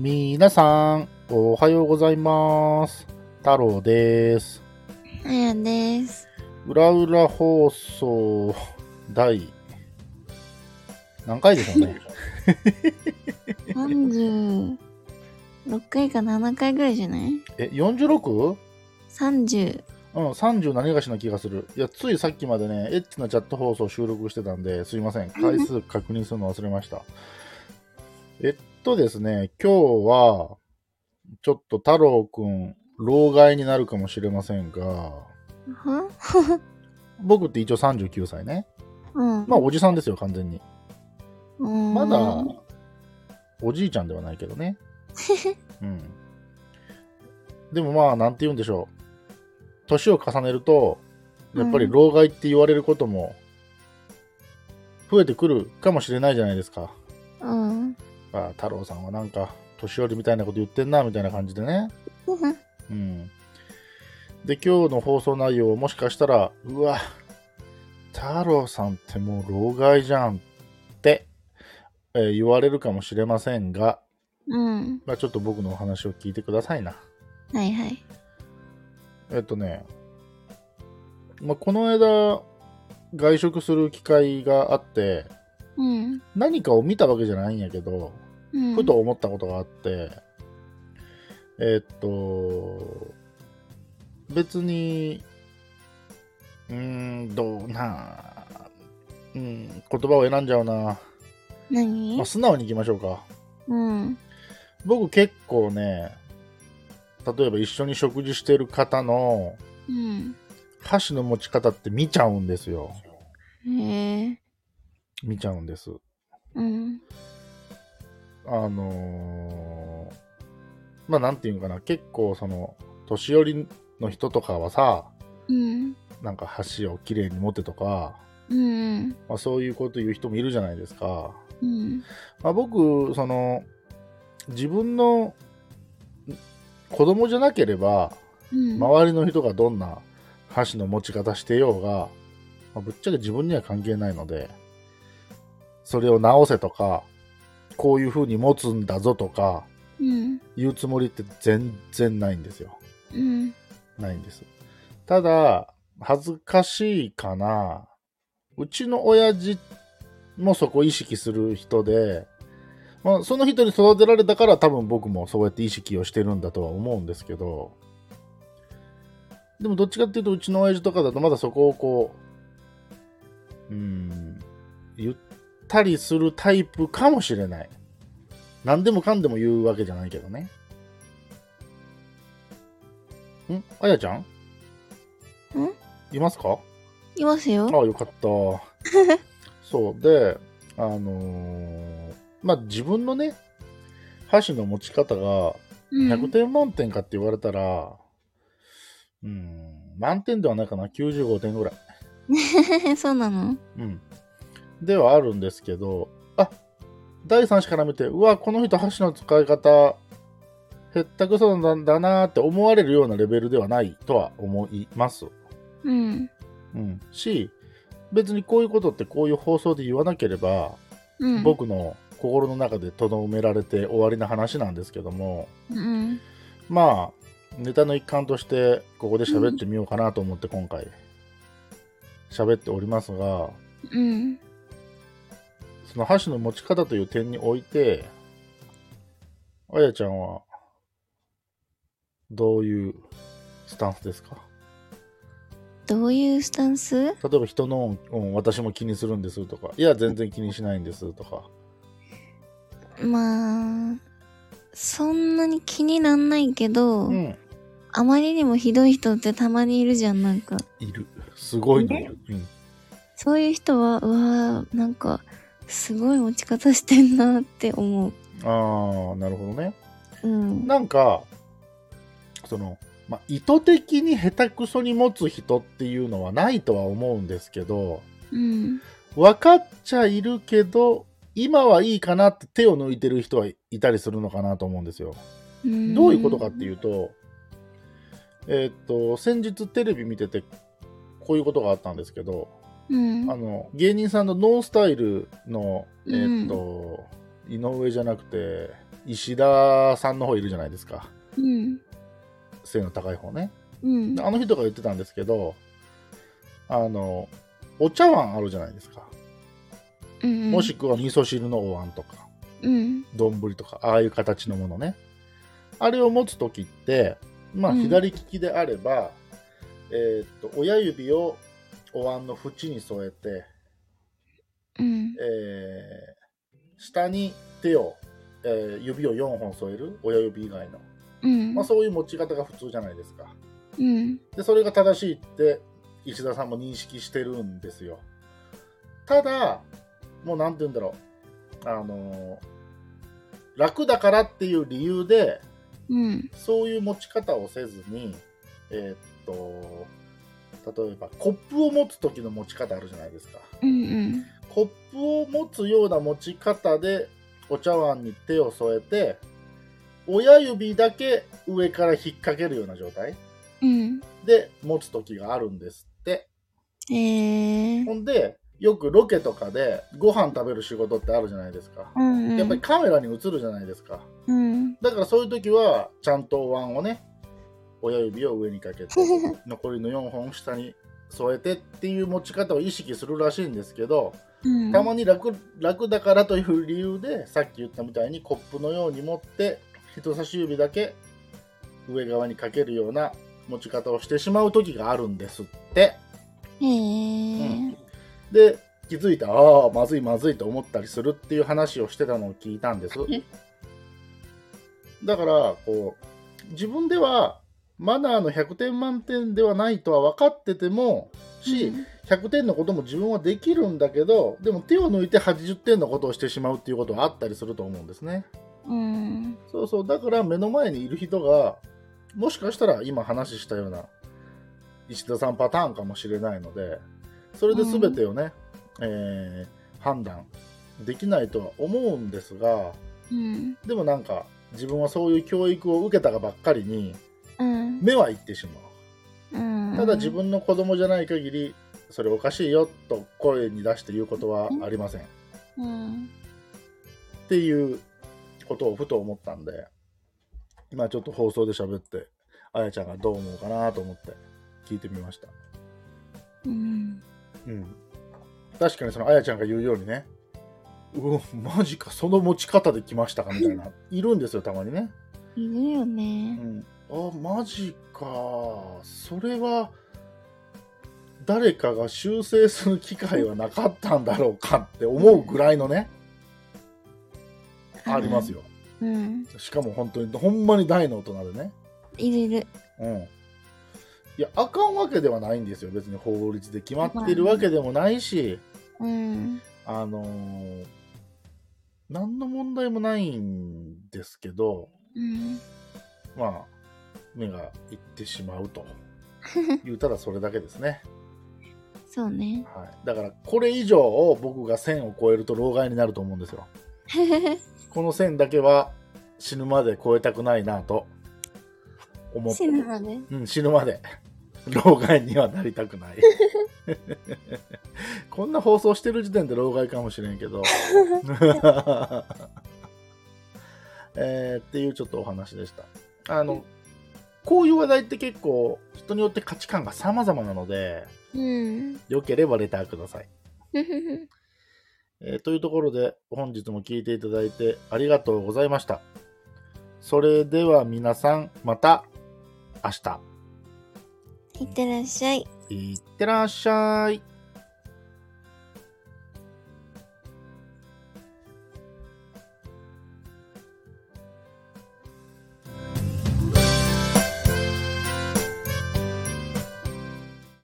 みなさん、おはようございます。太郎です。あやです。うらうら放送第、何回でしょうね。36回か7回ぐらいじゃない？え、46? ?30。うん、30何がしな気がする。いや、ついさっきまでね、エッチなチャット放送収録してたんで、すいません。回数確認するの忘れました。えっとですね、今日は、ちょっと太郎くん、老害になるかもしれませんが、は 僕って一応39歳ね。うん。まあ、おじさんですよ、完全に。うんまだ、おじいちゃんではないけどね。うん。でもまあ、なんて言うんでしょう。年を重ねると、やっぱり老害って言われることも、増えてくるかもしれないじゃないですか。うん。あ太郎さんはなんか、年寄りみたいなこと言ってんな、みたいな感じでね。うん。で、今日の放送内容をもしかしたら、うわ、太郎さんってもう老害じゃんって、えー言われるかもしれませんが、うん。まあ、ちょっと僕のお話を聞いてくださいな。はいはい。えっとね、まあ、この間、外食する機会があって、うん。何かを見たわけじゃないんやけど、うん。ふと思ったことがあって、えっと、別に、うーん、どうな、うん、言葉を選んじゃうな。何？まあ、素直に行きましょうか。うん。僕結構ね、例えば一緒に食事してる方のうん。箸の持ち方って見ちゃうんですよ。へえ。見ちゃうんです。うん。あのーまあなんていうんかな、結構その、年寄りの人とかはさ、うん。なんか箸をきれいに持ってとか、うん。まあ、そういうこと言う人もいるじゃないですか。うん。まあ、僕、その、自分のん子供じゃなければ、うん。周りの人がどんな箸の持ち方してようが、まあぶっちゃけ自分には関係ないので、それを直せとか、こういう風に持つんだぞとか、うん。言うつもりって全然ないんですよ。うん。ないんです。ただ、恥ずかしいかな。うちの親父もそこ意識する人で、まあ、その人に育てられたから多分僕もそうやって意識をしてるんだとは思うんですけど、でもどっちかっていうとうちの親父とかだとまだそこをこう、うーん、ゆったりするタイプかもしれない。何でもかんでも言うわけじゃないけどね。ん？あやちゃん？ん？いますか？いますよ。ああ、よかった。そう。で、あのーまあ、自分のね、箸の持ち方がうん。100点満点かって言われたら、うん、満点ではないかな、95点ぐらい。そうなの？うん。ではあるんですけど、あ第三者から見て、うわ、この人箸の使い方、へったくそなんだなーって思われるようなレベルではないとは思います。うん。うん。し、別にこういうことってこういう放送で言わなければ、うん。僕の心の中で留められて終わりな話なんですけども、うん。まあ、ネタの一環としてここで喋ってみようかなと思って今回喋っておりますが、うん。その箸の持ち方という点において、あやちゃんはどういうスタンスですか？どういうスタンス？例えば人の、うん、私も気にするんですとか、いや、全然気にしないんですとか。まあ、そんなに気になんないけど、うん、あまりにもひどい人ってたまにいるじゃん、なんか。いる。すごいのいる。うんそういう人は、うわーなんか、すごい持ち方してんなって思う。ああ、なるほどね。うん。なんか、その、まあ、意図的に下手くそに持つ人っていうのはないとは思うんですけど、うん。分かっちゃいるけど、今はいいかなって手を抜いてる人はいたりするのかなと思うんですよ。うんどういうことかっていうと、えーっと、先日テレビ見てて、こういうことがあったんですけど、うん。あの、芸人さんのノンスタイルの、えーっと、井上じゃなくて、石田さんの方いるじゃないですか。うん。背の高い方ね。うん。あの人が言ってたんですけど、あの、お茶碗あるじゃないですか。うん。もしくは味噌汁のお椀とか、うん。丼とか、ああいう形のものね。あれを持つときって、まあ、うん左利きであれば、えーっと、親指をお椀の縁に添えて、うん。えー下に手を、えー指を4本添える、親指以外の。うん。まあ、そういう持ち方が普通じゃないですか。うん。で、それが正しいって、石田さんも認識してるんですよ。ただ、もうなんて言うんだろう。あのー楽だからっていう理由で、うん。そういう持ち方をせずに、えーっと、例えばコップを持つ時の持ち方あるじゃないですか。うん。コップを持つような持ち方でお茶碗に手を添えて、親指だけ上から引っ掛けるような状態うん。で持つ時があるんですって。えー。ほんで、よくロケとかでご飯食べる仕事ってあるじゃないですか。うん。やっぱりカメラに映るじゃないですか。うん。だからそういう時は、ちゃんとお椀をね、親指を上にかけて、残りの4本下に添えてっていう持ち方を意識するらしいんですけど、うん。たまに楽楽だからという理由で、さっき言ったみたいにコップのように持って、人差し指だけ上側にかけるような持ち方をしてしまう時があるんですって。へー。で、気づいた、ああ、まずいまずいと思ったりするっていう話をしてたのを聞いたんです。だから、こう、自分ではマナーの100点満点ではないとは分かってても、し、100点のことも自分はできるんだけど、でも手を抜いて80点のことをしてしまうっていうことはあったりすると思うんですね。うん。そうそう、だから目の前にいる人が、もしかしたら今話したような石田さんパターンかもしれないので、それで全てをね、えー判断できないとは思うんですが、うん。でもなんか自分はそういう教育を受けたがばっかりにうん。目はいってしまう。うん。ただ自分の子供じゃない限り、それおかしいよと声に出して言うことはありません。っうん。ていうことをふと思ったんで、今ちょっと放送で喋って、あやちゃんがどう思うかなと思って聞いてみました。うん。うん。確かにそのあやちゃんが言うようにね、うわマジか、その持ち方で来ましたかみたいな、いるんですよ、たまにね。いるようね。ん。あ、マジか、それは、誰かが修正する機会はなかったんだろうかって思うぐらいのね、ありますよ。うん。しかも本当に、ほんまに大の大人でね。いるいる。うん。いや、あかんわけではないんですよ。別に法律で決まってるわけでもないし、うん。あのー何の問題もないんですけど、うん。まあ、目がいってしまうと いう、ただそれだけですね。そうね。はい。だから、これ以上を僕が線を超えると老害になると思うんですよ。この線だけは死ぬまで超えたくないなと思って死ぬまで？うん、死ぬまで。老害にはなりたくない。こんな放送してる時点で老害かもしれんけど。えーっていうちょっとお話でした。あの、こういう話題って結構人によって価値観が様々なので、うん。よければレターください。えーというところで本日も聞いていただいてありがとうございました。それでは皆さんまた明日。いってらっしゃい。いってらっしゃい。